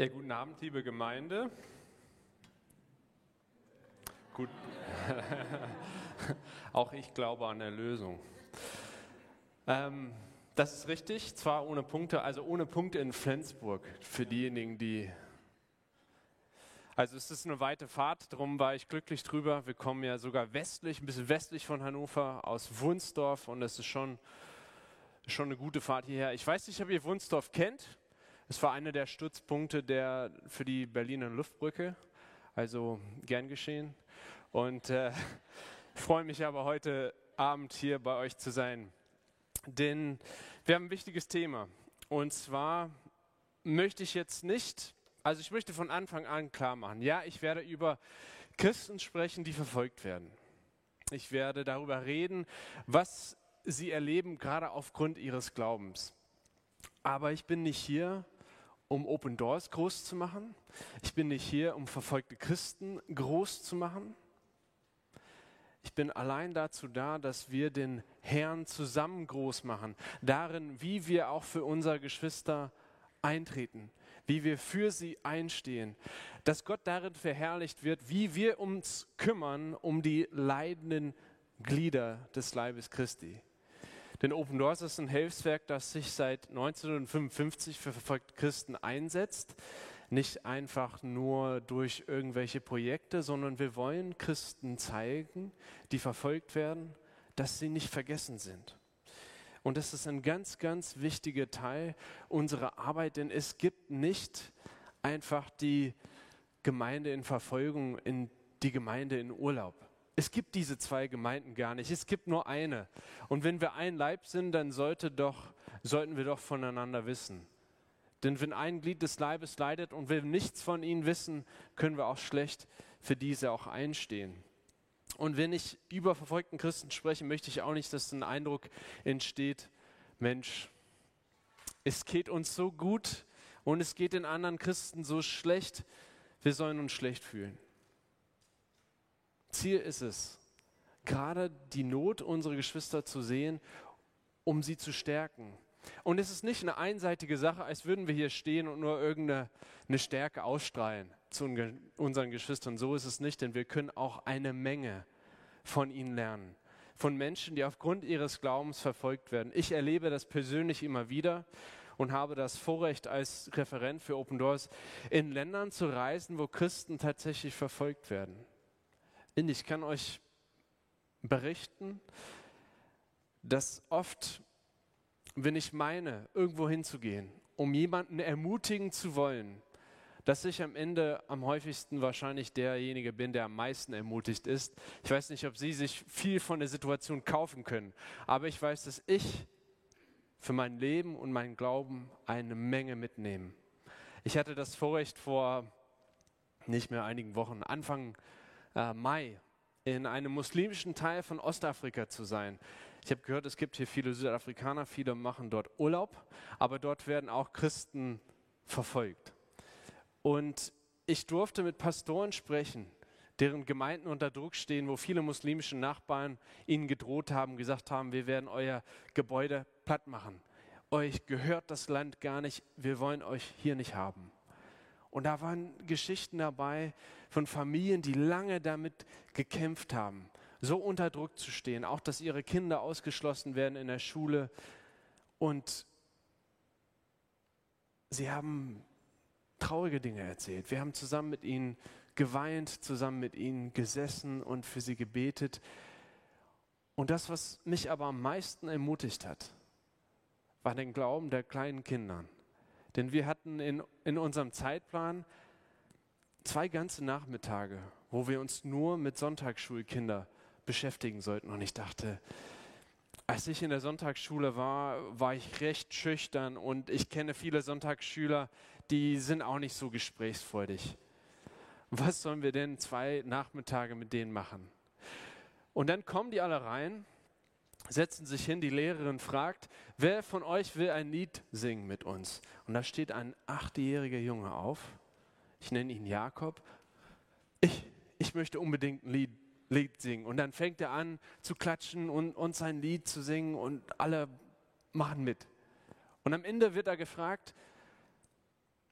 Ja, guten Abend, liebe Gemeinde. Gut. Auch ich glaube an Erlösung. Ähm, das ist richtig, zwar ohne Punkte, also ohne Punkte in Flensburg für diejenigen, die. Also es ist eine weite Fahrt, darum war ich glücklich drüber. Wir kommen ja sogar westlich, ein bisschen westlich von Hannover, aus Wunsdorf und es ist schon, schon eine gute Fahrt hierher. Ich weiß nicht, ob ihr Wunsdorf kennt. Es war einer der Stützpunkte der, für die Berliner Luftbrücke, also gern geschehen. Und äh, freue mich aber heute Abend hier bei euch zu sein. Denn wir haben ein wichtiges Thema. Und zwar möchte ich jetzt nicht, also ich möchte von Anfang an klar machen, ja, ich werde über Christen sprechen, die verfolgt werden. Ich werde darüber reden, was sie erleben, gerade aufgrund ihres Glaubens. Aber ich bin nicht hier, um Open Doors groß zu machen. Ich bin nicht hier, um verfolgte Christen groß zu machen. Ich bin allein dazu da, dass wir den Herrn zusammen groß machen. Darin, wie wir auch für unsere Geschwister eintreten, wie wir für sie einstehen. Dass Gott darin verherrlicht wird, wie wir uns kümmern um die leidenden Glieder des Leibes Christi. Denn Open Doors ist ein Hilfswerk, das sich seit 1955 für verfolgte Christen einsetzt. Nicht einfach nur durch irgendwelche Projekte, sondern wir wollen Christen zeigen, die verfolgt werden, dass sie nicht vergessen sind. Und das ist ein ganz, ganz wichtiger Teil unserer Arbeit, denn es gibt nicht einfach die Gemeinde in Verfolgung, in die Gemeinde in Urlaub. Es gibt diese zwei Gemeinden gar nicht. Es gibt nur eine. Und wenn wir ein Leib sind, dann sollte doch, sollten wir doch voneinander wissen. Denn wenn ein Glied des Leibes leidet und wir nichts von ihnen wissen, können wir auch schlecht für diese auch einstehen. Und wenn ich über verfolgten Christen spreche, möchte ich auch nicht, dass ein Eindruck entsteht, Mensch, es geht uns so gut und es geht den anderen Christen so schlecht, wir sollen uns schlecht fühlen. Ziel ist es, gerade die Not unserer Geschwister zu sehen, um sie zu stärken. Und es ist nicht eine einseitige Sache, als würden wir hier stehen und nur irgendeine eine Stärke ausstrahlen zu unseren Geschwistern. So ist es nicht, denn wir können auch eine Menge von ihnen lernen. Von Menschen, die aufgrund ihres Glaubens verfolgt werden. Ich erlebe das persönlich immer wieder und habe das Vorrecht als Referent für Open Doors in Ländern zu reisen, wo Christen tatsächlich verfolgt werden. Ich kann euch berichten, dass oft, wenn ich meine, irgendwo hinzugehen, um jemanden ermutigen zu wollen, dass ich am Ende am häufigsten wahrscheinlich derjenige bin, der am meisten ermutigt ist. Ich weiß nicht, ob Sie sich viel von der Situation kaufen können, aber ich weiß, dass ich für mein Leben und meinen Glauben eine Menge mitnehme. Ich hatte das Vorrecht vor nicht mehr einigen Wochen, Anfang äh, Mai in einem muslimischen Teil von Ostafrika zu sein. Ich habe gehört, es gibt hier viele Südafrikaner, viele machen dort Urlaub, aber dort werden auch Christen verfolgt. Und ich durfte mit Pastoren sprechen, deren Gemeinden unter Druck stehen, wo viele muslimische Nachbarn ihnen gedroht haben, gesagt haben, wir werden euer Gebäude platt machen. Euch gehört das Land gar nicht, wir wollen euch hier nicht haben. Und da waren Geschichten dabei von Familien, die lange damit gekämpft haben, so unter Druck zu stehen, auch dass ihre Kinder ausgeschlossen werden in der Schule. Und sie haben traurige Dinge erzählt. Wir haben zusammen mit ihnen geweint, zusammen mit ihnen gesessen und für sie gebetet. Und das, was mich aber am meisten ermutigt hat, war den Glauben der kleinen Kinder. Denn wir hatten in, in unserem Zeitplan zwei ganze Nachmittage, wo wir uns nur mit Sonntagsschulkinder beschäftigen sollten. Und ich dachte, als ich in der Sonntagsschule war, war ich recht schüchtern und ich kenne viele Sonntagsschüler, die sind auch nicht so gesprächsfreudig. Was sollen wir denn zwei Nachmittage mit denen machen? Und dann kommen die alle rein setzen sich hin, die Lehrerin fragt, wer von euch will ein Lied singen mit uns? Und da steht ein achtjähriger Junge auf, ich nenne ihn Jakob, ich, ich möchte unbedingt ein Lied, Lied singen. Und dann fängt er an zu klatschen und, und sein Lied zu singen und alle machen mit. Und am Ende wird er gefragt,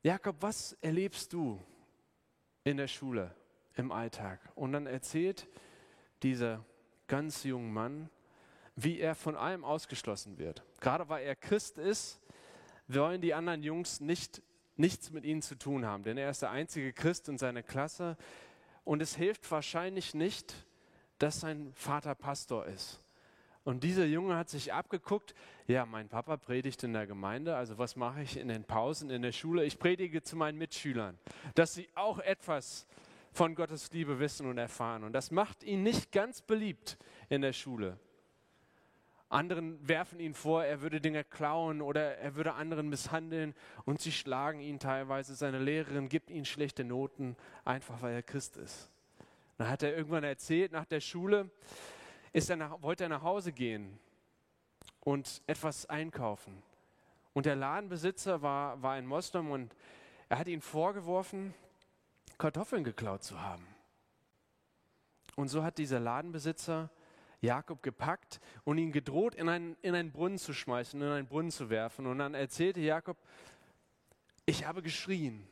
Jakob, was erlebst du in der Schule, im Alltag? Und dann erzählt dieser ganz junge Mann, wie er von allem ausgeschlossen wird. Gerade weil er Christ ist, wollen die anderen Jungs nicht, nichts mit ihnen zu tun haben, denn er ist der einzige Christ in seiner Klasse. Und es hilft wahrscheinlich nicht, dass sein Vater Pastor ist. Und dieser Junge hat sich abgeguckt, ja, mein Papa predigt in der Gemeinde, also was mache ich in den Pausen in der Schule? Ich predige zu meinen Mitschülern, dass sie auch etwas von Gottes Liebe wissen und erfahren. Und das macht ihn nicht ganz beliebt in der Schule. Anderen werfen ihn vor, er würde Dinge klauen oder er würde anderen misshandeln und sie schlagen ihn teilweise. Seine Lehrerin gibt ihm schlechte Noten, einfach weil er Christ ist. Dann hat er irgendwann erzählt nach der Schule, er nach, wollte er nach Hause gehen und etwas einkaufen. Und der Ladenbesitzer war, war ein Moslem und er hat ihn vorgeworfen, Kartoffeln geklaut zu haben. Und so hat dieser Ladenbesitzer Jakob gepackt und ihn gedroht, in einen, in einen Brunnen zu schmeißen, in einen Brunnen zu werfen. Und dann erzählte Jakob, ich habe geschrien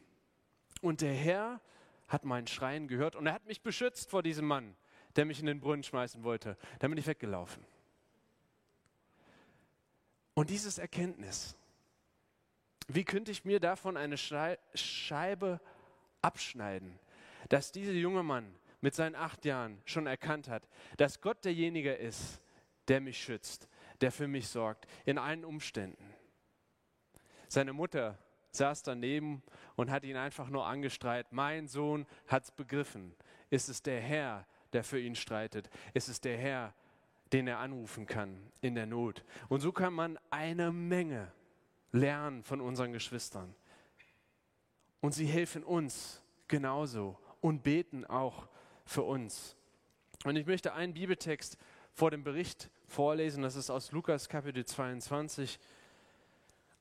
und der Herr hat mein Schreien gehört und er hat mich beschützt vor diesem Mann der mich in den Brunnen schmeißen wollte. Dann bin ich weggelaufen. Und dieses Erkenntnis, wie könnte ich mir davon eine Scheibe abschneiden, dass dieser junge Mann mit seinen acht Jahren schon erkannt hat, dass Gott derjenige ist, der mich schützt, der für mich sorgt, in allen Umständen. Seine Mutter saß daneben und hat ihn einfach nur angestreit. Mein Sohn hat es begriffen. Ist es der Herr, der für ihn streitet. Es ist der Herr, den er anrufen kann in der Not. Und so kann man eine Menge lernen von unseren Geschwistern. Und sie helfen uns genauso und beten auch für uns. Und ich möchte einen Bibeltext vor dem Bericht vorlesen, das ist aus Lukas Kapitel 22,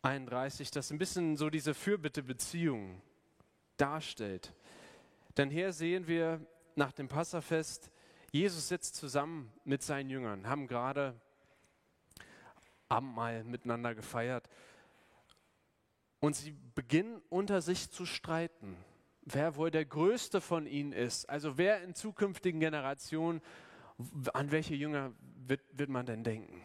31, das ein bisschen so diese Fürbitte-Beziehung darstellt. Denn hier sehen wir nach dem Passafest, Jesus sitzt zusammen mit seinen Jüngern, haben gerade Abendmahl miteinander gefeiert. Und sie beginnen unter sich zu streiten, wer wohl der Größte von ihnen ist. Also wer in zukünftigen Generationen, an welche Jünger wird, wird man denn denken?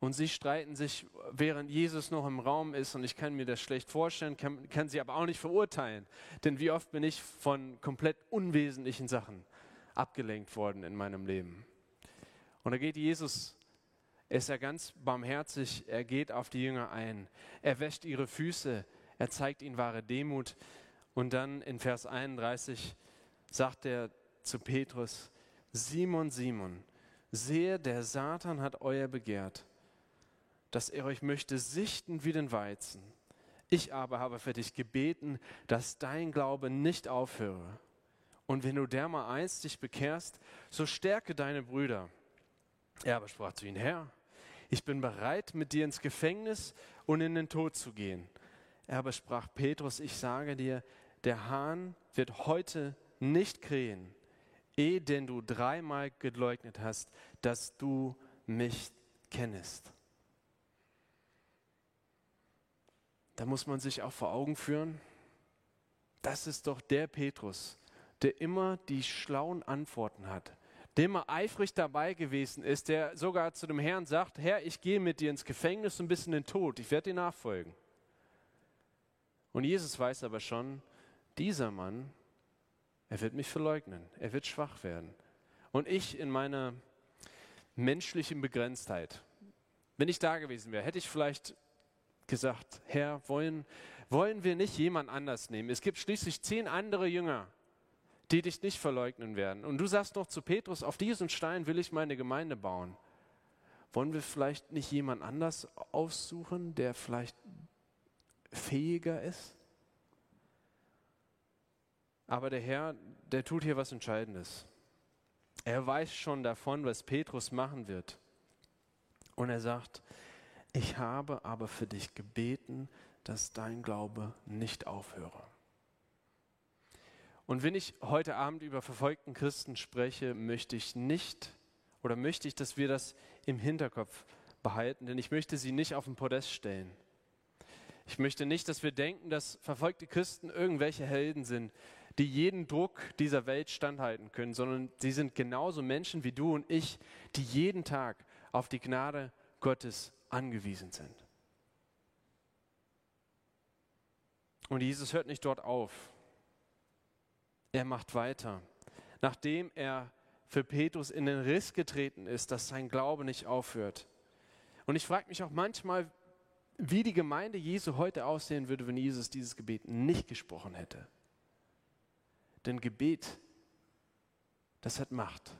Und sie streiten sich, während Jesus noch im Raum ist. Und ich kann mir das schlecht vorstellen, kann, kann sie aber auch nicht verurteilen. Denn wie oft bin ich von komplett unwesentlichen Sachen abgelenkt worden in meinem Leben. Und da geht Jesus, er ist ja ganz barmherzig, er geht auf die Jünger ein. Er wäscht ihre Füße, er zeigt ihnen wahre Demut. Und dann in Vers 31 sagt er zu Petrus, Simon, Simon, sehe, der Satan hat euer begehrt dass er euch möchte sichten wie den Weizen. Ich aber habe für dich gebeten, dass dein Glaube nicht aufhöre. Und wenn du dermaleinst dich bekehrst, so stärke deine Brüder. Er aber sprach zu ihnen, Herr, ich bin bereit, mit dir ins Gefängnis und in den Tod zu gehen. Er aber sprach, Petrus, ich sage dir, der Hahn wird heute nicht krähen, ehe denn du dreimal geleugnet hast, dass du mich kennest. da muss man sich auch vor Augen führen, das ist doch der Petrus, der immer die schlauen Antworten hat, der immer eifrig dabei gewesen ist, der sogar zu dem Herrn sagt, Herr, ich gehe mit dir ins Gefängnis und bis in den Tod, ich werde dir nachfolgen. Und Jesus weiß aber schon, dieser Mann, er wird mich verleugnen, er wird schwach werden. Und ich in meiner menschlichen Begrenztheit, wenn ich da gewesen wäre, hätte ich vielleicht gesagt, Herr, wollen, wollen wir nicht jemand anders nehmen? Es gibt schließlich zehn andere Jünger, die dich nicht verleugnen werden. Und du sagst noch zu Petrus, auf diesen Stein will ich meine Gemeinde bauen. Wollen wir vielleicht nicht jemand anders aussuchen, der vielleicht fähiger ist? Aber der Herr, der tut hier was Entscheidendes. Er weiß schon davon, was Petrus machen wird. Und er sagt, ich habe aber für dich gebeten, dass dein Glaube nicht aufhöre. Und wenn ich heute Abend über verfolgten Christen spreche, möchte ich nicht oder möchte ich, dass wir das im Hinterkopf behalten, denn ich möchte sie nicht auf den Podest stellen. Ich möchte nicht, dass wir denken, dass verfolgte Christen irgendwelche Helden sind, die jeden Druck dieser Welt standhalten können, sondern sie sind genauso Menschen wie du und ich, die jeden Tag auf die Gnade Gottes angewiesen sind. Und Jesus hört nicht dort auf. Er macht weiter. Nachdem er für Petrus in den Riss getreten ist, dass sein Glaube nicht aufhört. Und ich frage mich auch manchmal, wie die Gemeinde Jesu heute aussehen würde, wenn Jesus dieses Gebet nicht gesprochen hätte. Denn Gebet, das hat Macht.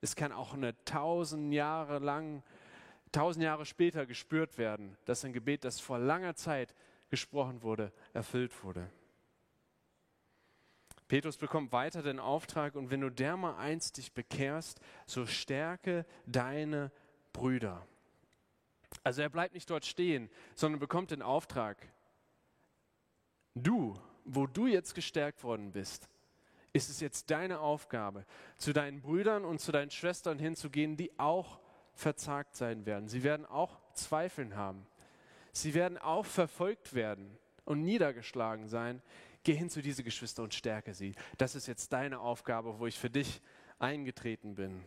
Es kann auch eine tausend Jahre lang, tausend Jahre später gespürt werden, dass ein Gebet, das vor langer Zeit gesprochen wurde, erfüllt wurde. Petrus bekommt weiter den Auftrag, und wenn du dermal einst dich bekehrst, so stärke deine Brüder. Also er bleibt nicht dort stehen, sondern bekommt den Auftrag. Du, wo du jetzt gestärkt worden bist, ist es jetzt deine Aufgabe, zu deinen Brüdern und zu deinen Schwestern hinzugehen, die auch verzagt sein werden. Sie werden auch Zweifeln haben. Sie werden auch verfolgt werden und niedergeschlagen sein. Geh hin zu diese Geschwister und stärke sie. Das ist jetzt deine Aufgabe, wo ich für dich eingetreten bin.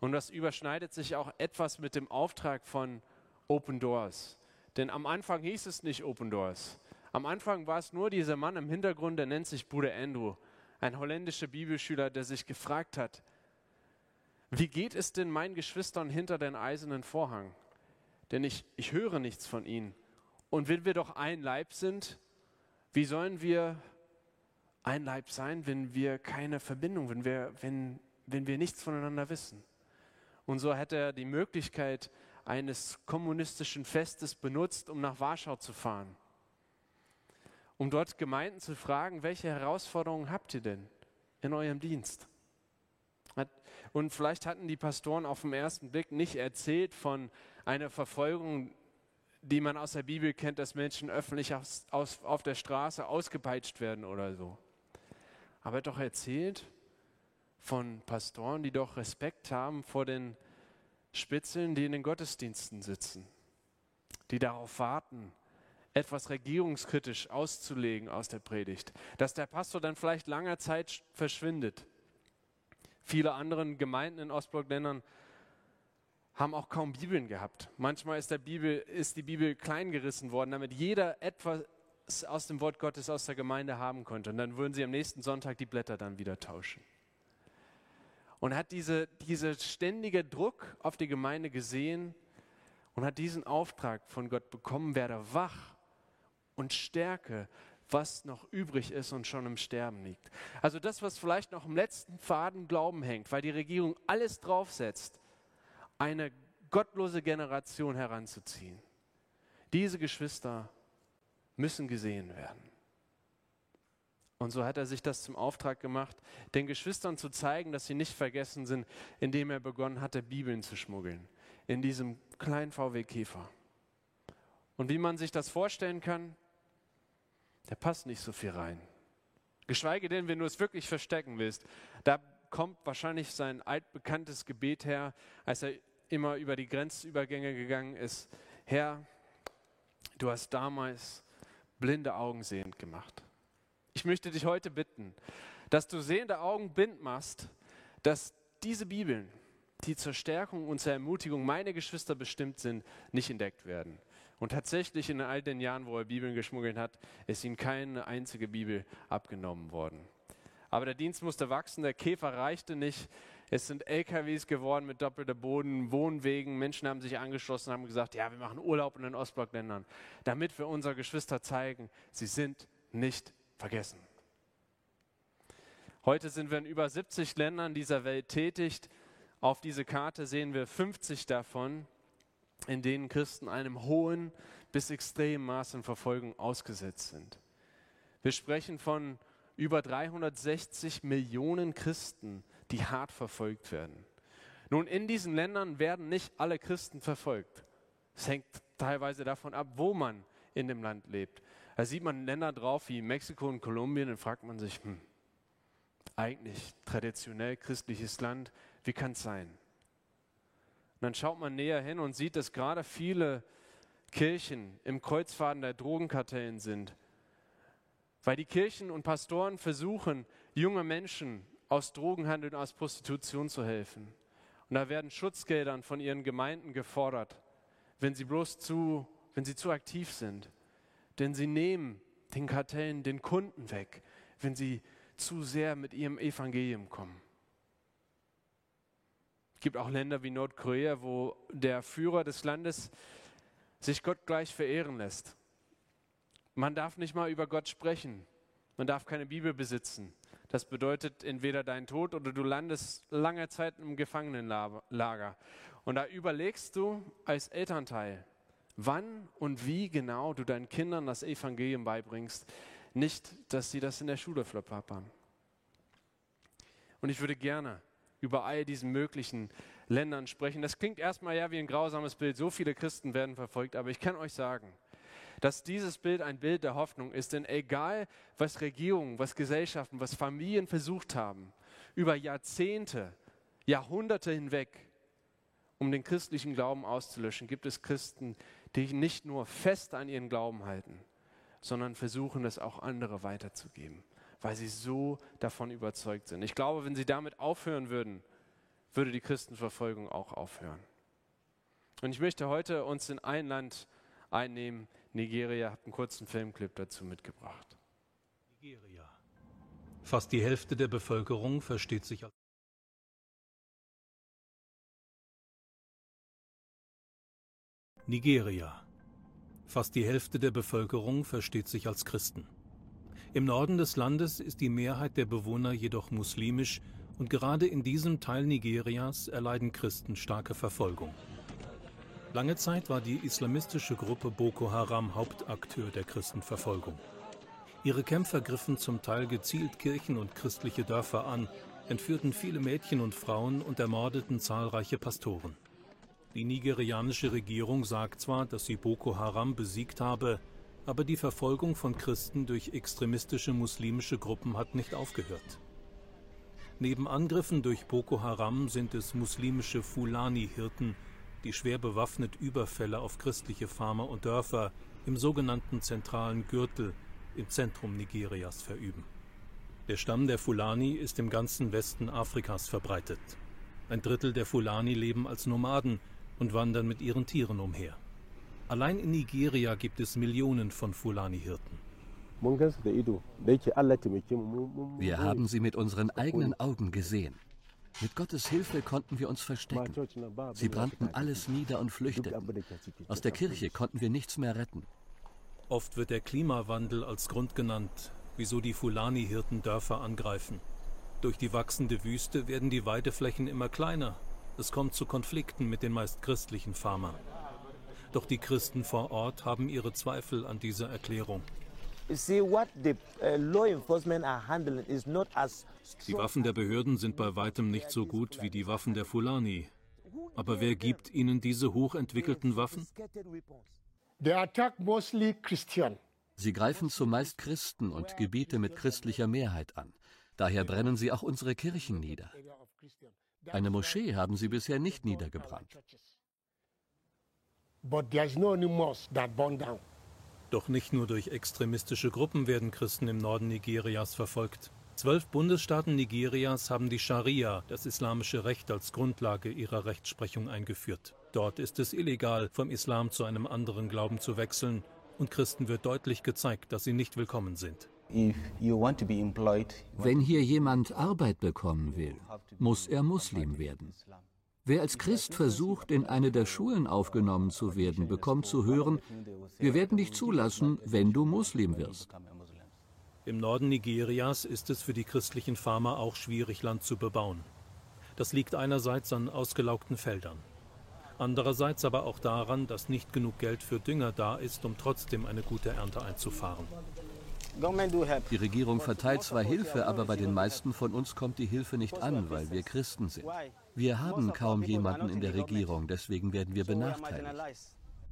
Und das überschneidet sich auch etwas mit dem Auftrag von Open Doors. Denn am Anfang hieß es nicht Open Doors. Am Anfang war es nur dieser Mann im Hintergrund, der nennt sich Bruder Andrew, ein holländischer Bibelschüler, der sich gefragt hat, wie geht es denn meinen Geschwistern hinter den eisernen Vorhang? Denn ich, ich höre nichts von ihnen. Und wenn wir doch ein Leib sind, wie sollen wir ein Leib sein, wenn wir keine Verbindung, wenn wir, wenn, wenn wir nichts voneinander wissen? Und so hat er die Möglichkeit eines kommunistischen Festes benutzt, um nach Warschau zu fahren, um dort Gemeinden zu fragen, welche Herausforderungen habt ihr denn in eurem Dienst? Und vielleicht hatten die Pastoren auf den ersten Blick nicht erzählt von einer Verfolgung, die man aus der Bibel kennt, dass Menschen öffentlich aus, aus, auf der Straße ausgepeitscht werden oder so. Aber er doch erzählt von Pastoren, die doch Respekt haben vor den Spitzeln, die in den Gottesdiensten sitzen, die darauf warten, etwas regierungskritisch auszulegen aus der Predigt, dass der Pastor dann vielleicht langer Zeit verschwindet. Viele andere Gemeinden in Ostblockländern haben auch kaum Bibeln gehabt. Manchmal ist, Bibel, ist die Bibel klein gerissen worden, damit jeder etwas aus dem Wort Gottes aus der Gemeinde haben konnte. Und dann würden sie am nächsten Sonntag die Blätter dann wieder tauschen. Und hat diese, diese ständige Druck auf die Gemeinde gesehen und hat diesen Auftrag von Gott bekommen, werde wach und stärke, was noch übrig ist und schon im Sterben liegt. Also das, was vielleicht noch im letzten Faden Glauben hängt, weil die Regierung alles draufsetzt, eine gottlose Generation heranzuziehen. Diese Geschwister müssen gesehen werden. Und so hat er sich das zum Auftrag gemacht, den Geschwistern zu zeigen, dass sie nicht vergessen sind, indem er begonnen hatte, Bibeln zu schmuggeln. In diesem kleinen VW Käfer. Und wie man sich das vorstellen kann, der passt nicht so viel rein. Geschweige denn, wenn du es wirklich verstecken willst. Da kommt wahrscheinlich sein altbekanntes Gebet her, als er immer über die Grenzübergänge gegangen ist. Herr, du hast damals blinde Augen sehend gemacht. Ich möchte dich heute bitten, dass du sehende Augen blind machst, dass diese Bibeln, die zur Stärkung und zur Ermutigung meiner Geschwister bestimmt sind, nicht entdeckt werden. Und tatsächlich in all den Jahren, wo er Bibeln geschmuggelt hat, ist ihm keine einzige Bibel abgenommen worden. Aber der Dienst musste wachsen, der Käfer reichte nicht. Es sind LKWs geworden mit doppelter Boden, Wohnwegen. Menschen haben sich angeschlossen und haben gesagt, ja, wir machen Urlaub in den Ostblockländern, damit wir unsere Geschwister zeigen, sie sind nicht vergessen. Heute sind wir in über 70 Ländern dieser Welt tätig. Auf diese Karte sehen wir 50 davon, in denen Christen einem hohen bis extremen Maß an Verfolgung ausgesetzt sind. Wir sprechen von über 360 Millionen Christen, die hart verfolgt werden. Nun, in diesen Ländern werden nicht alle Christen verfolgt. Es hängt teilweise davon ab, wo man in dem Land lebt. Da sieht man Länder drauf wie Mexiko und Kolumbien, dann fragt man sich, hm, eigentlich traditionell christliches Land, wie kann es sein? Und dann schaut man näher hin und sieht, dass gerade viele Kirchen im Kreuzfaden der Drogenkartellen sind, weil die Kirchen und Pastoren versuchen, junge Menschen aus Drogenhandel und aus Prostitution zu helfen. Und da werden Schutzgeldern von ihren Gemeinden gefordert, wenn sie bloß zu, wenn sie zu aktiv sind. Denn sie nehmen den Kartellen den Kunden weg, wenn sie zu sehr mit ihrem Evangelium kommen. Es gibt auch Länder wie Nordkorea, wo der Führer des Landes sich Gott gleich verehren lässt. Man darf nicht mal über Gott sprechen. Man darf keine Bibel besitzen. Das bedeutet entweder dein Tod oder du landest lange Zeit im Gefangenenlager. Und da überlegst du als Elternteil, wann und wie genau du deinen Kindern das Evangelium beibringst. Nicht, dass sie das in der Schule verpappern. Und ich würde gerne über all diesen möglichen Ländern sprechen. Das klingt erstmal ja wie ein grausames Bild. So viele Christen werden verfolgt, aber ich kann euch sagen, dass dieses Bild ein Bild der Hoffnung ist. Denn egal, was Regierungen, was Gesellschaften, was Familien versucht haben, über Jahrzehnte, Jahrhunderte hinweg, um den christlichen Glauben auszulöschen, gibt es Christen, die nicht nur fest an ihren Glauben halten, sondern versuchen, es auch andere weiterzugeben, weil sie so davon überzeugt sind. Ich glaube, wenn sie damit aufhören würden, würde die Christenverfolgung auch aufhören. Und ich möchte heute uns in ein Land einnehmen, Nigeria, habe einen kurzen Filmclip dazu mitgebracht. Nigeria. Fast die Hälfte der Bevölkerung versteht sich als Nigeria. Fast die Hälfte der Bevölkerung versteht sich als Christen. Im Norden des Landes ist die Mehrheit der Bewohner jedoch muslimisch und gerade in diesem Teil Nigerias erleiden Christen starke Verfolgung. Lange Zeit war die islamistische Gruppe Boko Haram Hauptakteur der Christenverfolgung. Ihre Kämpfer griffen zum Teil gezielt Kirchen und christliche Dörfer an, entführten viele Mädchen und Frauen und ermordeten zahlreiche Pastoren. Die nigerianische Regierung sagt zwar, dass sie Boko Haram besiegt habe, aber die Verfolgung von Christen durch extremistische muslimische Gruppen hat nicht aufgehört. Neben Angriffen durch Boko Haram sind es muslimische Fulani-Hirten, die schwer bewaffnet Überfälle auf christliche Farmer und Dörfer im sogenannten zentralen Gürtel im Zentrum Nigerias verüben. Der Stamm der Fulani ist im ganzen Westen Afrikas verbreitet. Ein Drittel der Fulani leben als Nomaden und wandern mit ihren Tieren umher. Allein in Nigeria gibt es Millionen von Fulani-Hirten. Wir haben sie mit unseren eigenen Augen gesehen. Mit Gottes Hilfe konnten wir uns verstecken. Sie brannten alles nieder und flüchteten. Aus der Kirche konnten wir nichts mehr retten. Oft wird der Klimawandel als Grund genannt, wieso die Fulani-Hirten Dörfer angreifen. Durch die wachsende Wüste werden die Weideflächen immer kleiner. Es kommt zu Konflikten mit den meist christlichen Farmern. Doch die Christen vor Ort haben ihre Zweifel an dieser Erklärung. Uh, die Waffen der Behörden sind bei weitem nicht so gut wie die Waffen der Fulani. Aber wer gibt ihnen diese hochentwickelten Waffen? Sie greifen zumeist Christen und Gebiete mit christlicher Mehrheit an. Daher brennen sie auch unsere Kirchen nieder. Eine Moschee haben sie bisher nicht niedergebrannt. Doch nicht nur durch extremistische Gruppen werden Christen im Norden Nigerias verfolgt. Zwölf Bundesstaaten Nigerias haben die Scharia, das islamische Recht, als Grundlage ihrer Rechtsprechung eingeführt. Dort ist es illegal, vom Islam zu einem anderen Glauben zu wechseln, und Christen wird deutlich gezeigt, dass sie nicht willkommen sind. Wenn hier jemand Arbeit bekommen will, muss er Muslim werden. Wer als Christ versucht, in eine der Schulen aufgenommen zu werden, bekommt zu hören, wir werden dich zulassen, wenn du Muslim wirst. Im Norden Nigerias ist es für die christlichen Farmer auch schwierig, Land zu bebauen. Das liegt einerseits an ausgelaugten Feldern, andererseits aber auch daran, dass nicht genug Geld für Dünger da ist, um trotzdem eine gute Ernte einzufahren. Die Regierung verteilt zwar Hilfe, aber bei den meisten von uns kommt die Hilfe nicht an, weil wir Christen sind. Wir haben kaum jemanden in der Regierung, deswegen werden wir benachteiligt.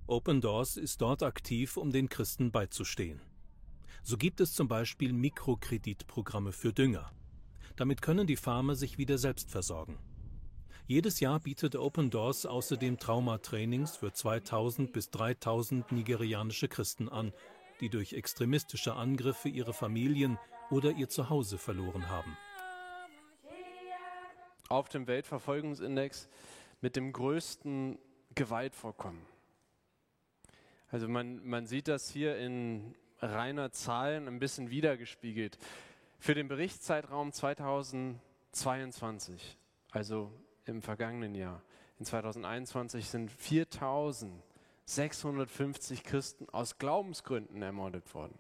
Open Doors ist dort aktiv, um den Christen beizustehen. So gibt es zum Beispiel Mikrokreditprogramme für Dünger. Damit können die Farmer sich wieder selbst versorgen. Jedes Jahr bietet Open Doors außerdem Traumatrainings für 2000 bis 3000 nigerianische Christen an, die durch extremistische Angriffe ihre Familien oder ihr Zuhause verloren haben. Auf dem Weltverfolgungsindex mit dem größten Gewaltvorkommen. Also man, man sieht das hier in reiner Zahlen ein bisschen wiedergespiegelt. Für den Berichtszeitraum 2022, also im vergangenen Jahr, in 2021 sind 4650 Christen aus Glaubensgründen ermordet worden.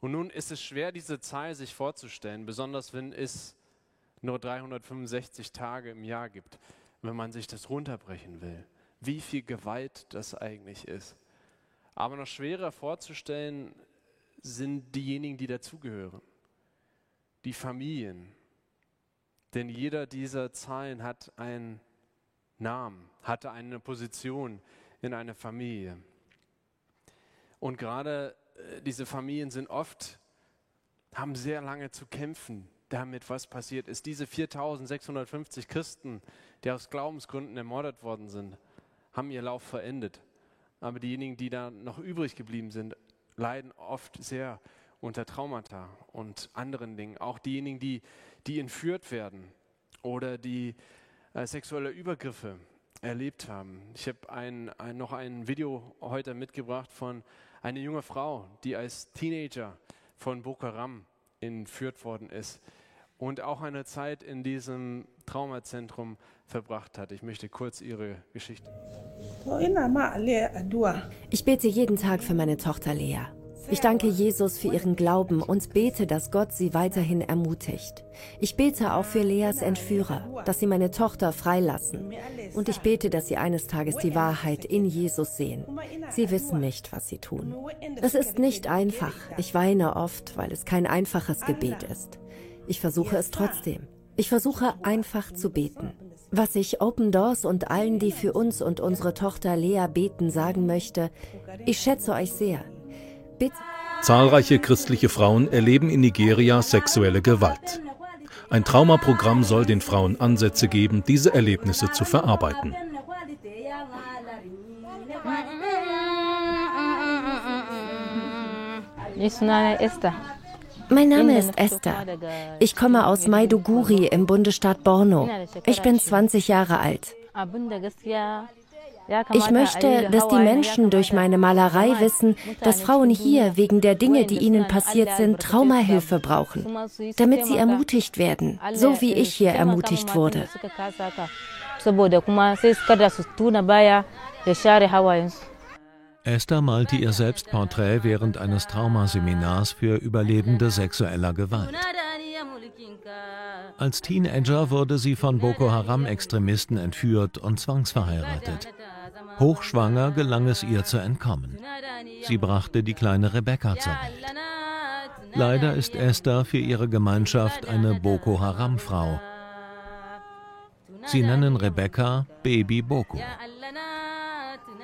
Und nun ist es schwer, diese Zahl sich vorzustellen, besonders wenn es nur 365 Tage im Jahr gibt, wenn man sich das runterbrechen will, wie viel Gewalt das eigentlich ist. Aber noch schwerer vorzustellen sind diejenigen, die dazugehören, die Familien. Denn jeder dieser Zahlen hat einen Namen, hatte eine Position in einer Familie. Und gerade äh, diese Familien sind oft, haben sehr lange zu kämpfen damit, was passiert ist. Diese 4650 Christen, die aus Glaubensgründen ermordet worden sind, haben ihr Lauf verendet. Aber diejenigen, die da noch übrig geblieben sind, leiden oft sehr unter Traumata und anderen Dingen. Auch diejenigen, die, die entführt werden oder die äh, sexuelle Übergriffe erlebt haben. Ich habe ein, ein, noch ein Video heute mitgebracht von einer jungen Frau, die als Teenager von Boko Haram entführt worden ist und auch eine Zeit in diesem Traumazentrum verbracht hat. Ich möchte kurz ihre Geschichte. Ich bete jeden Tag für meine Tochter Lea. Ich danke Jesus für ihren Glauben und bete, dass Gott sie weiterhin ermutigt. Ich bete auch für Leas Entführer, dass sie meine Tochter freilassen. Und ich bete, dass sie eines Tages die Wahrheit in Jesus sehen. Sie wissen nicht, was sie tun. Es ist nicht einfach. Ich weine oft, weil es kein einfaches Gebet ist. Ich versuche es trotzdem. Ich versuche einfach zu beten. Was ich Open Doors und allen, die für uns und unsere Tochter Lea beten, sagen möchte, ich schätze euch sehr. Bitte. Zahlreiche christliche Frauen erleben in Nigeria sexuelle Gewalt. Ein Traumaprogramm soll den Frauen Ansätze geben, diese Erlebnisse zu verarbeiten. Mein Name ist Esther. Ich komme aus Maiduguri im Bundesstaat Borno. Ich bin 20 Jahre alt. Ich möchte, dass die Menschen durch meine Malerei wissen, dass Frauen hier wegen der Dinge, die ihnen passiert sind, Traumahilfe brauchen, damit sie ermutigt werden, so wie ich hier ermutigt wurde. Esther malte ihr Selbstporträt während eines Traumaseminars für Überlebende sexueller Gewalt. Als Teenager wurde sie von Boko Haram-Extremisten entführt und zwangsverheiratet. Hochschwanger gelang es ihr zu entkommen. Sie brachte die kleine Rebecca zur Welt. Leider ist Esther für ihre Gemeinschaft eine Boko Haram-Frau. Sie nennen Rebecca Baby Boko.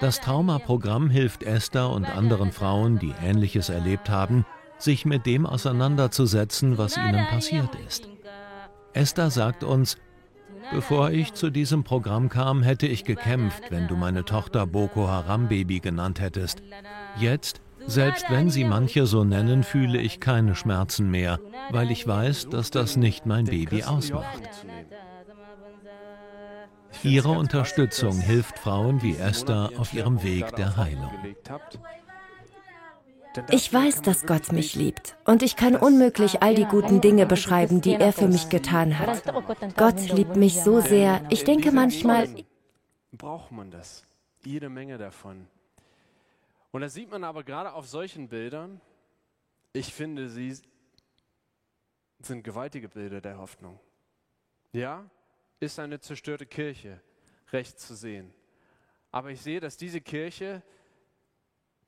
Das Traumaprogramm hilft Esther und anderen Frauen, die Ähnliches erlebt haben, sich mit dem auseinanderzusetzen, was ihnen passiert ist. Esther sagt uns, bevor ich zu diesem Programm kam, hätte ich gekämpft, wenn du meine Tochter Boko Haram Baby genannt hättest. Jetzt, selbst wenn sie manche so nennen, fühle ich keine Schmerzen mehr, weil ich weiß, dass das nicht mein Baby ausmacht. Ihre Unterstützung hilft Frauen wie Esther auf ihrem Weg der Heilung. Ich weiß, dass Gott mich liebt und ich kann unmöglich all die guten Dinge beschreiben, die er für mich getan hat. Gott liebt mich so sehr. Ich denke manchmal, braucht man das, jede Menge davon. Und da sieht man aber gerade auf solchen Bildern, ich finde, sie sind gewaltige Bilder der Hoffnung. Ja, ist eine zerstörte Kirche rechts zu sehen. Aber ich sehe, dass diese Kirche,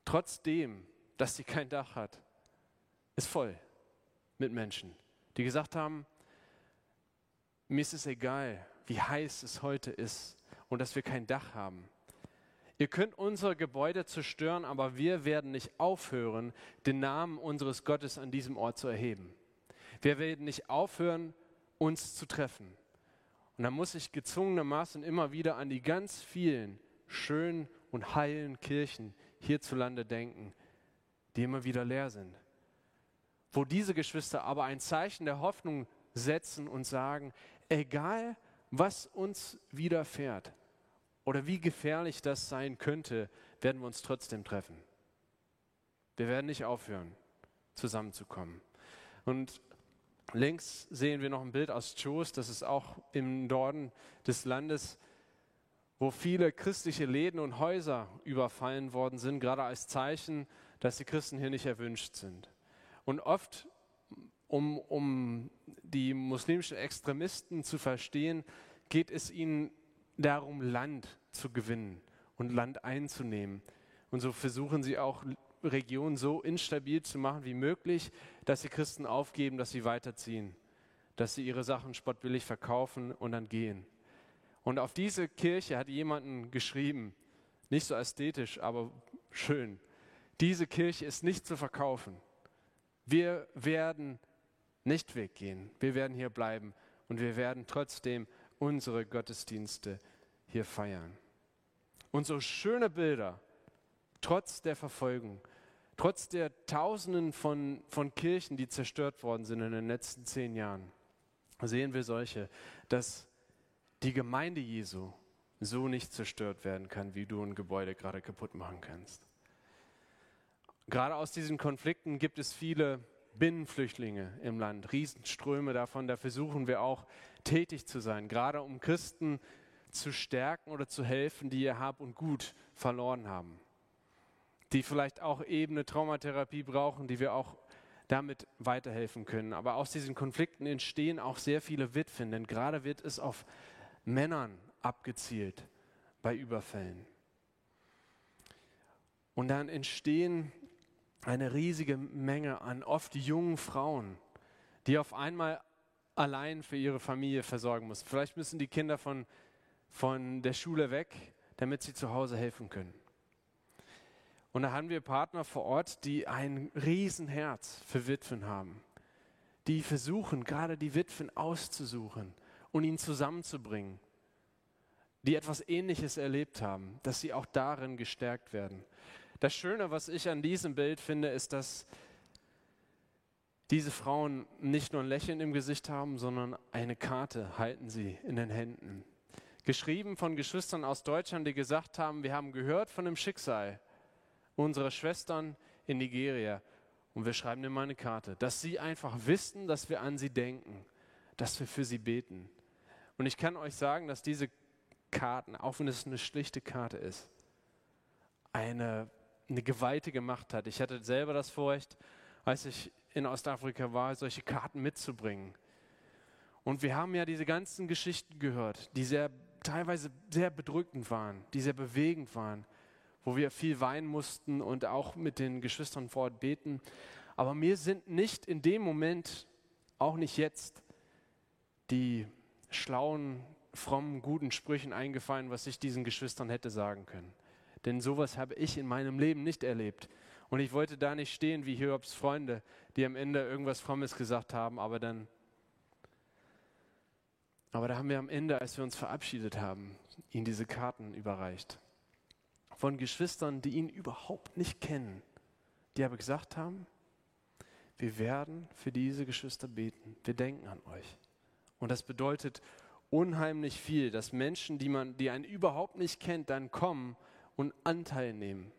trotzdem, dass sie kein Dach hat, ist voll mit Menschen, die gesagt haben, mir ist es egal, wie heiß es heute ist und dass wir kein Dach haben. Ihr könnt unsere Gebäude zerstören, aber wir werden nicht aufhören, den Namen unseres Gottes an diesem Ort zu erheben. Wir werden nicht aufhören, uns zu treffen. Und dann muss ich gezwungenermaßen immer wieder an die ganz vielen schönen und heilen Kirchen hierzulande denken, die immer wieder leer sind. Wo diese Geschwister aber ein Zeichen der Hoffnung setzen und sagen, egal was uns widerfährt oder wie gefährlich das sein könnte, werden wir uns trotzdem treffen. Wir werden nicht aufhören, zusammenzukommen. Und links sehen wir noch ein Bild aus Chos, das ist auch im Norden des Landes, wo viele christliche Läden und Häuser überfallen worden sind, gerade als Zeichen, dass die Christen hier nicht erwünscht sind. Und oft, um, um die muslimischen Extremisten zu verstehen, geht es ihnen darum, Land zu gewinnen und Land einzunehmen. Und so versuchen sie auch Region so instabil zu machen wie möglich, dass die Christen aufgeben, dass sie weiterziehen, dass sie ihre Sachen spottbillig verkaufen und dann gehen. Und auf diese Kirche hat jemanden geschrieben, nicht so ästhetisch, aber schön. Diese Kirche ist nicht zu verkaufen. Wir werden nicht weggehen. Wir werden hier bleiben und wir werden trotzdem unsere Gottesdienste hier feiern. Und so schöne Bilder, trotz der Verfolgung, Trotz der Tausenden von, von Kirchen, die zerstört worden sind in den letzten zehn Jahren, sehen wir solche, dass die Gemeinde Jesu so nicht zerstört werden kann, wie du ein Gebäude gerade kaputt machen kannst. Gerade aus diesen Konflikten gibt es viele Binnenflüchtlinge im Land, Riesenströme davon. Da versuchen wir auch tätig zu sein, gerade um Christen zu stärken oder zu helfen, die ihr Hab und Gut verloren haben die vielleicht auch eben eine Traumatherapie brauchen, die wir auch damit weiterhelfen können. Aber aus diesen Konflikten entstehen auch sehr viele Witwen, denn gerade wird es auf Männern abgezielt bei Überfällen. Und dann entstehen eine riesige Menge an oft jungen Frauen, die auf einmal allein für ihre Familie versorgen müssen. Vielleicht müssen die Kinder von, von der Schule weg, damit sie zu Hause helfen können. Und da haben wir Partner vor Ort, die ein Riesenherz für Witwen haben. Die versuchen, gerade die Witwen auszusuchen und ihnen zusammenzubringen. Die etwas Ähnliches erlebt haben, dass sie auch darin gestärkt werden. Das Schöne, was ich an diesem Bild finde, ist, dass diese Frauen nicht nur ein Lächeln im Gesicht haben, sondern eine Karte halten sie in den Händen. Geschrieben von Geschwistern aus Deutschland, die gesagt haben, wir haben gehört von dem Schicksal, unsere Schwestern in Nigeria und wir schreiben ihnen mal eine Karte, dass sie einfach wissen, dass wir an sie denken, dass wir für sie beten. Und ich kann euch sagen, dass diese Karten, auch wenn es eine schlichte Karte ist, eine, eine gewaltige Macht hat. Ich hatte selber das Vorrecht, als ich in Ostafrika war, solche Karten mitzubringen. Und wir haben ja diese ganzen Geschichten gehört, die sehr teilweise sehr bedrückend waren, die sehr bewegend waren wo wir viel weinen mussten und auch mit den Geschwistern vor Ort beten. Aber mir sind nicht in dem Moment, auch nicht jetzt, die schlauen, frommen, guten Sprüchen eingefallen, was ich diesen Geschwistern hätte sagen können. Denn sowas habe ich in meinem Leben nicht erlebt. Und ich wollte da nicht stehen wie Hiobs Freunde, die am Ende irgendwas Frommes gesagt haben, aber dann. Aber da haben wir am Ende, als wir uns verabschiedet haben, ihnen diese Karten überreicht von Geschwistern, die ihn überhaupt nicht kennen, die aber gesagt haben, wir werden für diese Geschwister beten, wir denken an euch. Und das bedeutet unheimlich viel, dass Menschen, die, man, die einen überhaupt nicht kennt, dann kommen und Anteil nehmen.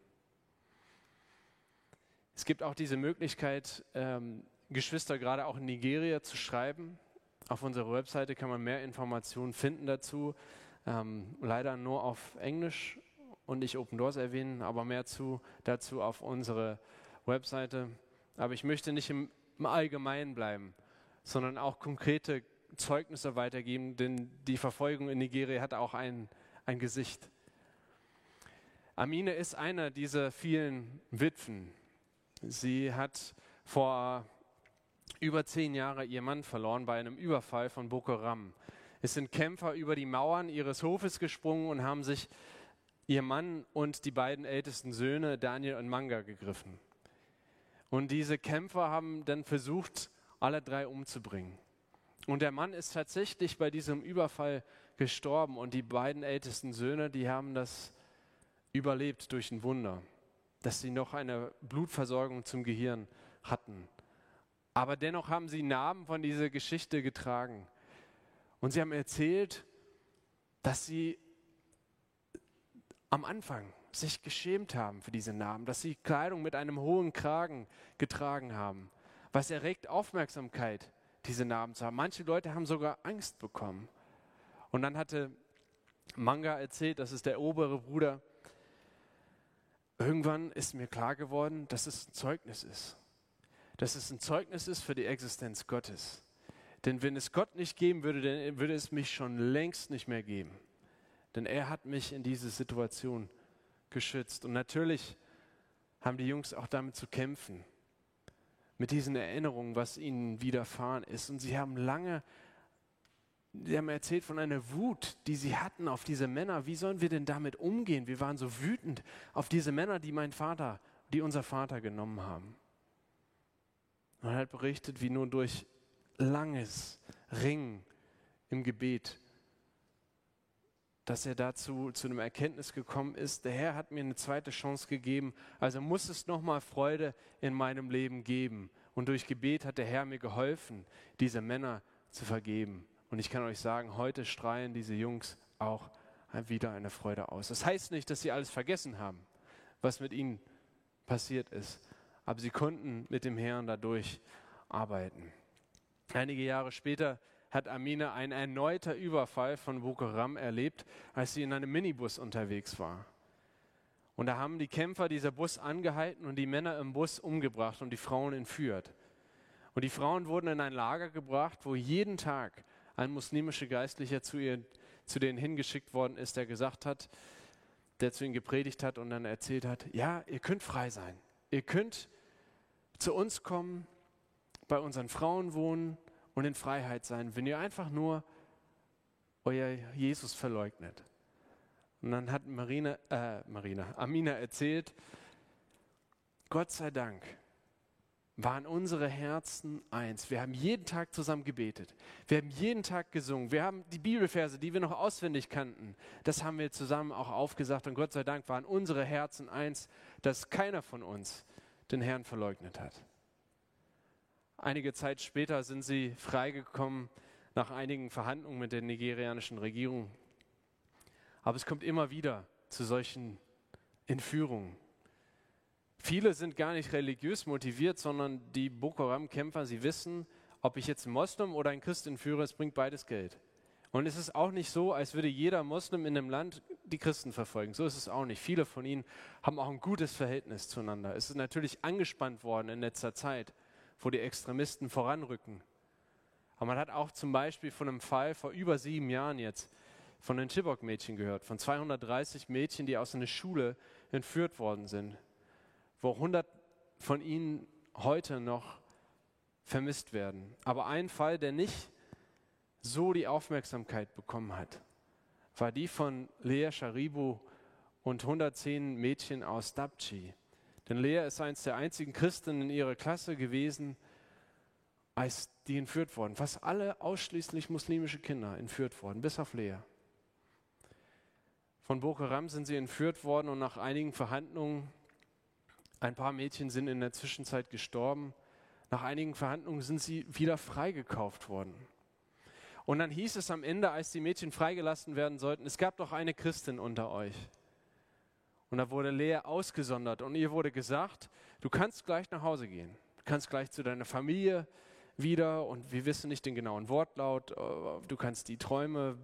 Es gibt auch diese Möglichkeit, ähm, Geschwister gerade auch in Nigeria zu schreiben. Auf unserer Webseite kann man mehr Informationen finden dazu. Ähm, leider nur auf Englisch und nicht Open Doors erwähnen, aber mehr zu, dazu auf unsere Webseite. Aber ich möchte nicht im, im Allgemeinen bleiben, sondern auch konkrete Zeugnisse weitergeben, denn die Verfolgung in Nigeria hat auch ein, ein Gesicht. Amine ist einer dieser vielen Witwen. Sie hat vor über zehn Jahren ihr Mann verloren bei einem Überfall von Boko Haram. Es sind Kämpfer über die Mauern ihres Hofes gesprungen und haben sich ihr Mann und die beiden ältesten Söhne, Daniel und Manga, gegriffen. Und diese Kämpfer haben dann versucht, alle drei umzubringen. Und der Mann ist tatsächlich bei diesem Überfall gestorben und die beiden ältesten Söhne, die haben das überlebt durch ein Wunder, dass sie noch eine Blutversorgung zum Gehirn hatten. Aber dennoch haben sie Namen von dieser Geschichte getragen. Und sie haben erzählt, dass sie am Anfang sich geschämt haben für diese Namen, dass sie Kleidung mit einem hohen Kragen getragen haben. Was erregt Aufmerksamkeit, diese Namen zu haben. Manche Leute haben sogar Angst bekommen. Und dann hatte Manga erzählt, das ist der obere Bruder, irgendwann ist mir klar geworden, dass es ein Zeugnis ist. Dass es ein Zeugnis ist für die Existenz Gottes. Denn wenn es Gott nicht geben würde, dann würde es mich schon längst nicht mehr geben. Denn er hat mich in diese Situation geschützt. Und natürlich haben die Jungs auch damit zu kämpfen, mit diesen Erinnerungen, was ihnen widerfahren ist. Und sie haben lange, sie haben erzählt von einer Wut, die sie hatten auf diese Männer. Wie sollen wir denn damit umgehen? Wir waren so wütend auf diese Männer, die mein Vater, die unser Vater genommen haben. Und er hat berichtet, wie nun durch langes Ringen im Gebet dass er dazu zu einem Erkenntnis gekommen ist, der Herr hat mir eine zweite Chance gegeben, also muss es nochmal Freude in meinem Leben geben. Und durch Gebet hat der Herr mir geholfen, diese Männer zu vergeben. Und ich kann euch sagen, heute strahlen diese Jungs auch wieder eine Freude aus. Das heißt nicht, dass sie alles vergessen haben, was mit ihnen passiert ist, aber sie konnten mit dem Herrn dadurch arbeiten. Einige Jahre später hat Amina ein erneuter Überfall von Boko Haram erlebt, als sie in einem Minibus unterwegs war. Und da haben die Kämpfer dieser Bus angehalten und die Männer im Bus umgebracht und die Frauen entführt. Und die Frauen wurden in ein Lager gebracht, wo jeden Tag ein muslimischer Geistlicher zu, ihr, zu denen hingeschickt worden ist, der gesagt hat, der zu ihnen gepredigt hat und dann erzählt hat, ja, ihr könnt frei sein. Ihr könnt zu uns kommen, bei unseren Frauen wohnen, und in Freiheit sein, wenn ihr einfach nur euer Jesus verleugnet. Und dann hat Marina, äh, Marina, Amina erzählt, Gott sei Dank waren unsere Herzen eins. Wir haben jeden Tag zusammen gebetet. Wir haben jeden Tag gesungen. Wir haben die Bibelverse, die wir noch auswendig kannten, das haben wir zusammen auch aufgesagt. Und Gott sei Dank waren unsere Herzen eins, dass keiner von uns den Herrn verleugnet hat. Einige Zeit später sind sie freigekommen nach einigen Verhandlungen mit der nigerianischen Regierung. Aber es kommt immer wieder zu solchen Entführungen. Viele sind gar nicht religiös motiviert, sondern die Boko Haram-Kämpfer, sie wissen, ob ich jetzt einen Moslem oder einen Christ entführe, es bringt beides Geld. Und es ist auch nicht so, als würde jeder Moslem in einem Land die Christen verfolgen. So ist es auch nicht. Viele von ihnen haben auch ein gutes Verhältnis zueinander. Es ist natürlich angespannt worden in letzter Zeit wo die Extremisten voranrücken. Aber man hat auch zum Beispiel von einem Fall vor über sieben Jahren jetzt von den Chibok-Mädchen gehört, von 230 Mädchen, die aus einer Schule entführt worden sind, wo 100 von ihnen heute noch vermisst werden. Aber ein Fall, der nicht so die Aufmerksamkeit bekommen hat, war die von Lea Sharibu und 110 Mädchen aus Dabchi. Denn Lea ist eins der einzigen Christen in ihrer Klasse gewesen, als die entführt wurden. Fast alle ausschließlich muslimische Kinder entführt worden, bis auf Lea. Von Boko Haram sind sie entführt worden und nach einigen Verhandlungen, ein paar Mädchen sind in der Zwischenzeit gestorben, nach einigen Verhandlungen sind sie wieder freigekauft worden. Und dann hieß es am Ende, als die Mädchen freigelassen werden sollten, es gab doch eine Christin unter euch. Und da wurde Lea ausgesondert und ihr wurde gesagt, du kannst gleich nach Hause gehen. Du kannst gleich zu deiner Familie wieder und wir wissen nicht den genauen Wortlaut. Äh, du kannst die Träume,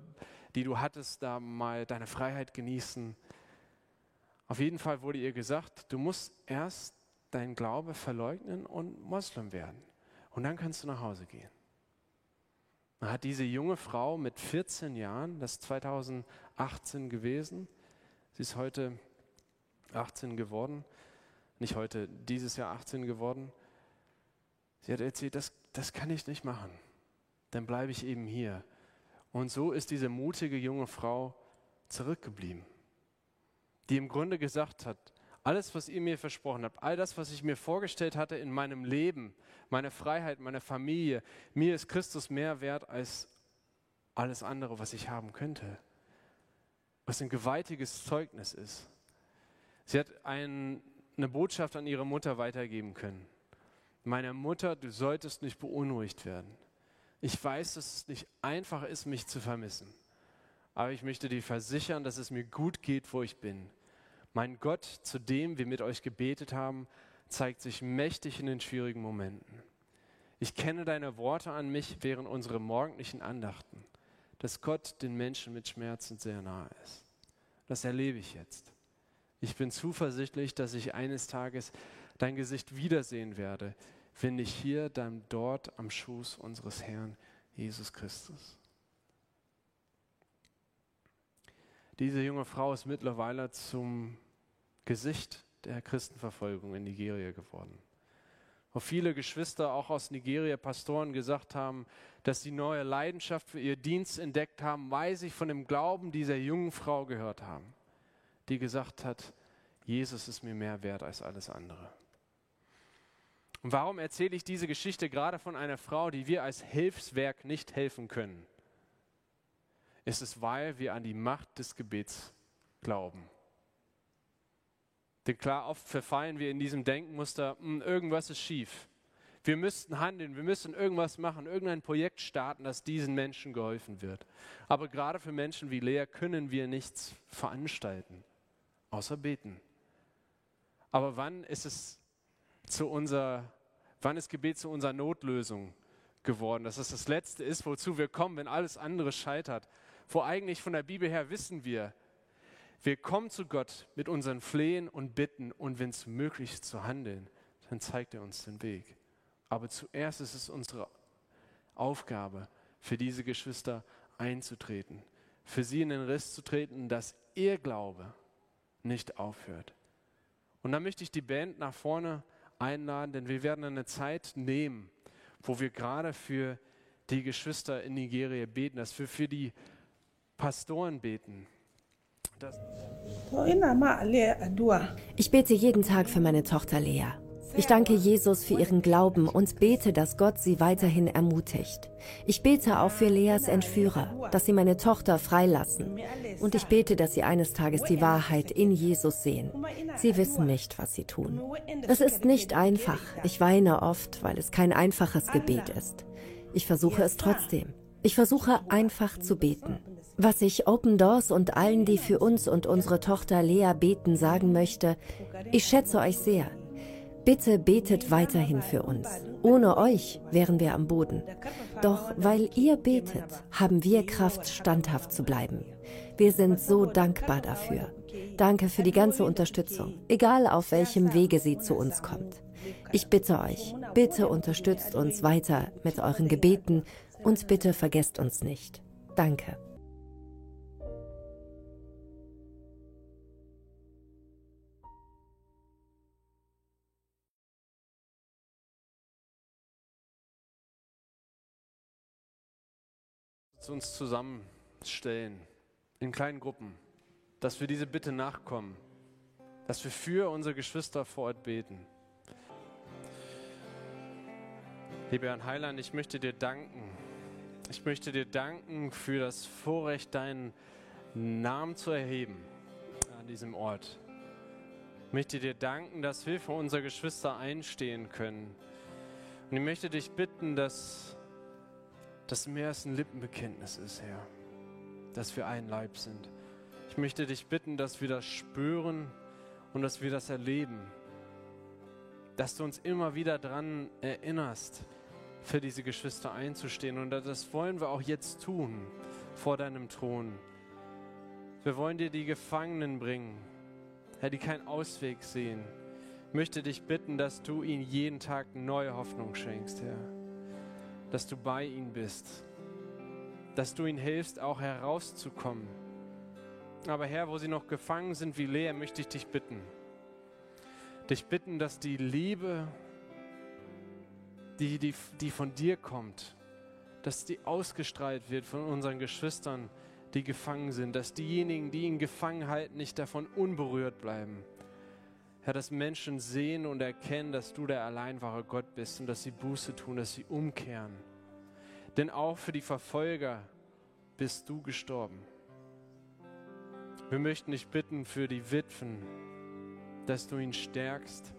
die du hattest, da mal deine Freiheit genießen. Auf jeden Fall wurde ihr gesagt, du musst erst deinen Glaube verleugnen und Moslem werden. Und dann kannst du nach Hause gehen. Dann hat diese junge Frau mit 14 Jahren, das ist 2018 gewesen, sie ist heute 18 geworden, nicht heute, dieses Jahr 18 geworden. Sie hat erzählt, das, das kann ich nicht machen. Dann bleibe ich eben hier. Und so ist diese mutige junge Frau zurückgeblieben, die im Grunde gesagt hat, Alles, was ihr mir versprochen habt, all das, was ich mir vorgestellt hatte in meinem Leben, meine Freiheit, meine Familie, mir ist Christus mehr wert als alles andere, was ich haben könnte. Was ein gewaltiges Zeugnis ist. Sie hat ein, eine Botschaft an ihre Mutter weitergeben können. Meine Mutter, du solltest nicht beunruhigt werden. Ich weiß, dass es nicht einfach ist, mich zu vermissen. Aber ich möchte dir versichern, dass es mir gut geht, wo ich bin. Mein Gott, zu dem wir mit euch gebetet haben, zeigt sich mächtig in den schwierigen Momenten. Ich kenne deine Worte an mich während unserer morgendlichen Andachten, dass Gott den Menschen mit Schmerzen sehr nahe ist. Das erlebe ich jetzt. Ich bin zuversichtlich, dass ich eines Tages dein Gesicht wiedersehen werde, wenn ich hier dann dort am Schoß unseres Herrn Jesus Christus. Diese junge Frau ist mittlerweile zum Gesicht der Christenverfolgung in Nigeria geworden. Wo viele Geschwister auch aus Nigeria, Pastoren gesagt haben, dass sie neue Leidenschaft für ihr Dienst entdeckt haben, weil sie von dem Glauben dieser jungen Frau gehört haben, die gesagt hat, Jesus ist mir mehr wert als alles andere. Und warum erzähle ich diese Geschichte gerade von einer Frau, die wir als Hilfswerk nicht helfen können? Ist es, weil wir an die Macht des Gebets glauben. Denn klar, oft verfallen wir in diesem Denkmuster, hm, irgendwas ist schief. Wir müssten handeln, wir müssen irgendwas machen, irgendein Projekt starten, dass diesen Menschen geholfen wird. Aber gerade für Menschen wie Lea können wir nichts veranstalten, außer beten. Aber wann ist es zu unserer, wann ist Gebet zu unserer Notlösung geworden? Dass es das Letzte ist, wozu wir kommen, wenn alles andere scheitert. Wo eigentlich von der Bibel her wissen wir, wir kommen zu Gott mit unseren Flehen und Bitten und wenn es möglich ist zu handeln, dann zeigt er uns den Weg. Aber zuerst ist es unsere Aufgabe, für diese Geschwister einzutreten, für sie in den Riss zu treten, dass ihr Glaube nicht aufhört. Und dann möchte ich die Band nach vorne einladen, denn wir werden eine Zeit nehmen, wo wir gerade für die Geschwister in Nigeria beten, dass wir für die Pastoren beten. Ich bete jeden Tag für meine Tochter Lea. Ich danke Jesus für ihren Glauben und bete, dass Gott sie weiterhin ermutigt. Ich bete auch für Leas Entführer, dass sie meine Tochter freilassen. Und ich bete, dass sie eines Tages die Wahrheit in Jesus sehen. Sie wissen nicht, was sie tun. Es ist nicht einfach. Ich weine oft, weil es kein einfaches Gebet ist. Ich versuche es trotzdem. Ich versuche einfach zu beten. Was ich Open Doors und allen, die für uns und unsere Tochter Lea beten, sagen möchte, ich schätze euch sehr. Bitte betet weiterhin für uns. Ohne euch wären wir am Boden. Doch weil ihr betet, haben wir Kraft, standhaft zu bleiben. Wir sind so dankbar dafür. Danke für die ganze Unterstützung, egal auf welchem Wege sie zu uns kommt. Ich bitte euch, bitte unterstützt uns weiter mit euren Gebeten und bitte vergesst uns nicht. Danke. uns zusammenstellen in kleinen Gruppen, dass wir diese Bitte nachkommen, dass wir für unsere Geschwister vor Ort beten. Lieber Herrn Heiland, ich möchte dir danken. Ich möchte dir danken für das Vorrecht, deinen Namen zu erheben an diesem Ort. Ich möchte dir danken, dass wir für unsere Geschwister einstehen können. Und ich möchte dich bitten, dass das mehr als ein Lippenbekenntnis ist, Herr, dass wir ein Leib sind. Ich möchte dich bitten, dass wir das spüren und dass wir das erleben. Dass du uns immer wieder daran erinnerst, für diese Geschwister einzustehen. Und das wollen wir auch jetzt tun vor deinem Thron. Wir wollen dir die Gefangenen bringen, Herr, die keinen Ausweg sehen. Ich möchte dich bitten, dass du ihnen jeden Tag neue Hoffnung schenkst, Herr dass du bei ihnen bist, dass du ihnen hilfst, auch herauszukommen. Aber Herr, wo sie noch gefangen sind wie Lea, möchte ich dich bitten, dich bitten, dass die Liebe, die, die, die von dir kommt, dass die ausgestrahlt wird von unseren Geschwistern, die gefangen sind, dass diejenigen, die ihn gefangen halten, nicht davon unberührt bleiben. Herr, dass Menschen sehen und erkennen, dass du der allein wahre Gott bist und dass sie Buße tun, dass sie umkehren. Denn auch für die Verfolger bist du gestorben. Wir möchten dich bitten für die Witwen, dass du ihn stärkst,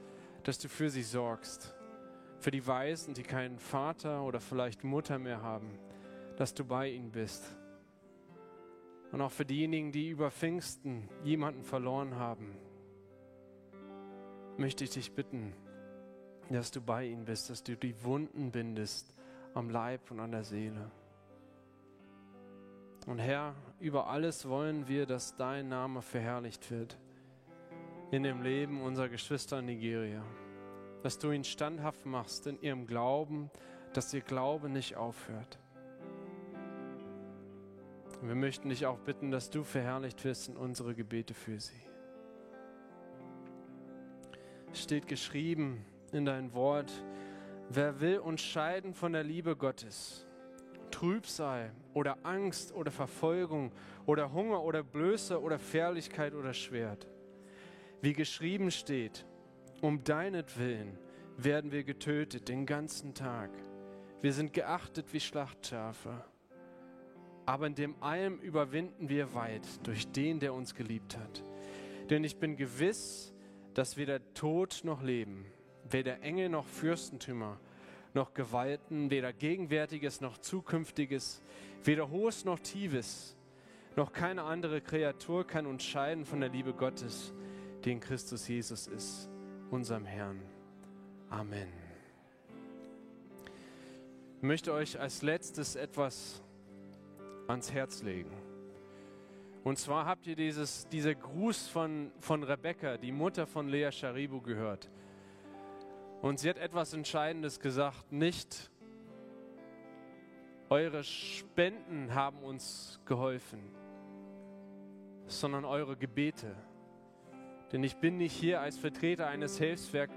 dass du für sie sorgst. Für die Weisen, die keinen Vater oder vielleicht Mutter mehr haben, dass du bei ihnen bist. Und auch für diejenigen, die über Pfingsten jemanden verloren haben, möchte ich dich bitten, dass du bei ihnen bist, dass du die Wunden bindest am Leib und an der Seele. Und Herr, über alles wollen wir, dass dein Name verherrlicht wird in dem Leben unserer Geschwister in Nigeria. Dass du ihn standhaft machst in ihrem Glauben, dass ihr Glaube nicht aufhört. Wir möchten dich auch bitten, dass du verherrlicht wirst in unsere Gebete für sie. Es steht geschrieben in dein Wort, wer will uns scheiden von der Liebe Gottes? Trübsal oder Angst oder Verfolgung oder Hunger oder Blöße oder Fährlichkeit oder Schwert. Wie geschrieben steht, um deinetwillen werden wir getötet den ganzen Tag. Wir sind geachtet wie Schlachtschafe. Aber in dem allem überwinden wir weit durch den, der uns geliebt hat. Denn ich bin gewiss, dass weder Tod noch Leben, weder Engel noch Fürstentümer, noch Gewalten, weder Gegenwärtiges noch Zukünftiges, weder Hohes noch Tiefes, noch keine andere Kreatur kann uns scheiden von der Liebe Gottes, die in Christus Jesus ist, unserem Herrn. Amen. Ich möchte euch als letztes etwas ans Herz legen. Und zwar habt ihr dieses, dieser Gruß von, von Rebecca, die Mutter von Lea Sharibu, gehört. Und sie hat etwas Entscheidendes gesagt, nicht eure Spenden haben uns geholfen, sondern eure Gebete. Denn ich bin nicht hier als Vertreter eines Hilfswerk,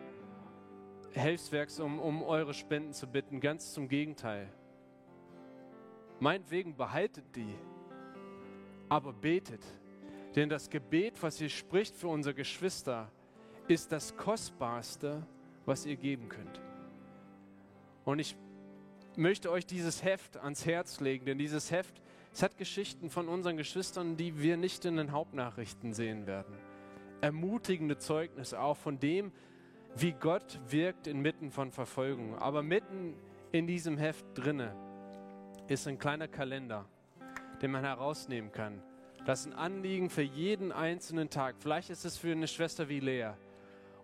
Hilfswerks, um, um eure Spenden zu bitten, ganz zum Gegenteil. Meinetwegen behaltet die, aber betet. Denn das Gebet, was ihr spricht für unsere Geschwister, ist das Kostbarste, was ihr geben könnt. Und ich möchte euch dieses Heft ans Herz legen, denn dieses Heft, es hat Geschichten von unseren Geschwistern, die wir nicht in den Hauptnachrichten sehen werden. Ermutigende Zeugnisse auch von dem, wie Gott wirkt inmitten von Verfolgung. Aber mitten in diesem Heft drinne ist ein kleiner Kalender, den man herausnehmen kann. Das ist ein Anliegen für jeden einzelnen Tag. Vielleicht ist es für eine Schwester wie Lea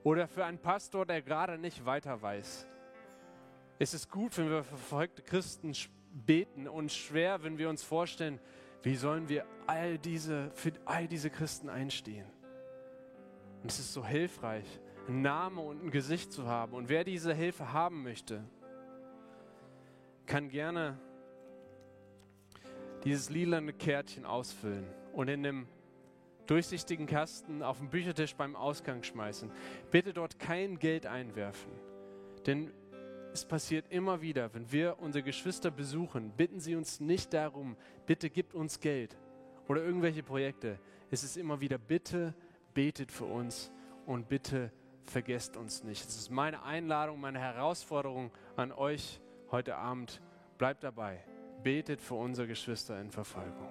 oder für einen Pastor, der gerade nicht weiter weiß. Es ist gut, wenn wir verfolgte Christen beten und schwer, wenn wir uns vorstellen, wie sollen wir all diese, für all diese Christen einstehen. Und es ist so hilfreich, einen Namen und ein Gesicht zu haben. Und wer diese Hilfe haben möchte, kann gerne dieses lilane Kärtchen ausfüllen und in dem durchsichtigen Kasten auf den Büchertisch beim Ausgang schmeißen. Bitte dort kein Geld einwerfen. Denn es passiert immer wieder, wenn wir unsere Geschwister besuchen, bitten sie uns nicht darum, bitte gibt uns Geld oder irgendwelche Projekte. Es ist immer wieder, bitte betet für uns und bitte vergesst uns nicht. Es ist meine Einladung, meine Herausforderung an euch heute Abend. Bleibt dabei. Betet für unsere Geschwister in Verfolgung.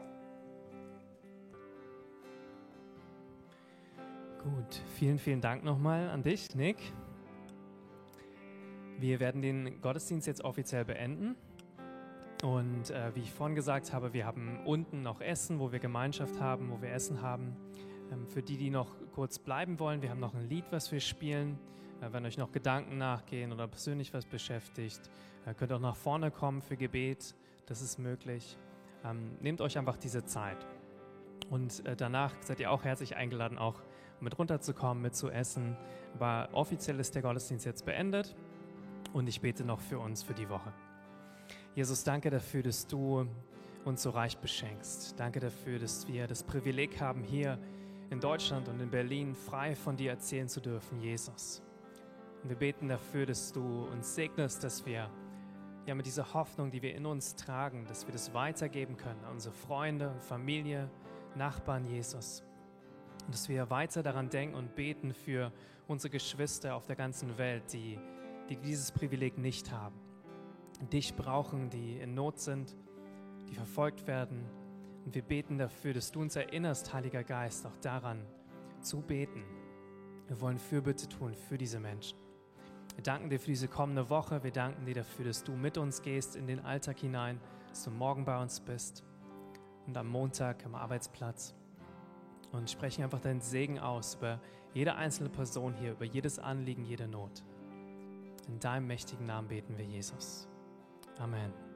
Gut, vielen, vielen Dank nochmal an dich, Nick. Wir werden den Gottesdienst jetzt offiziell beenden. Und äh, wie ich vorhin gesagt habe, wir haben unten noch Essen, wo wir Gemeinschaft haben, wo wir Essen haben. Ähm, für die, die noch kurz bleiben wollen, wir haben noch ein Lied, was wir spielen. Äh, wenn euch noch Gedanken nachgehen oder persönlich was beschäftigt, äh, könnt ihr auch nach vorne kommen für Gebet. Das ist möglich. Ähm, nehmt euch einfach diese Zeit. Und äh, danach seid ihr auch herzlich eingeladen, auch mit runterzukommen, mit zu essen. Aber offiziell ist der Gottesdienst jetzt beendet und ich bete noch für uns für die Woche. Jesus, danke dafür, dass du uns so reich beschenkst. Danke dafür, dass wir das Privileg haben, hier in Deutschland und in Berlin frei von dir erzählen zu dürfen, Jesus. Und wir beten dafür, dass du uns segnest, dass wir ja mit dieser Hoffnung, die wir in uns tragen, dass wir das weitergeben können an unsere Freunde, Familie, Nachbarn, Jesus. Und dass wir weiter daran denken und beten für unsere Geschwister auf der ganzen Welt, die, die dieses Privileg nicht haben. Dich brauchen, die in Not sind, die verfolgt werden. Und wir beten dafür, dass du uns erinnerst, Heiliger Geist, auch daran zu beten. Wir wollen Fürbitte tun für diese Menschen. Wir danken dir für diese kommende Woche. Wir danken dir dafür, dass du mit uns gehst in den Alltag hinein, dass du morgen bei uns bist und am Montag am Arbeitsplatz. Und sprechen einfach deinen Segen aus über jede einzelne Person hier, über jedes Anliegen, jede Not. In deinem mächtigen Namen beten wir, Jesus. Amen.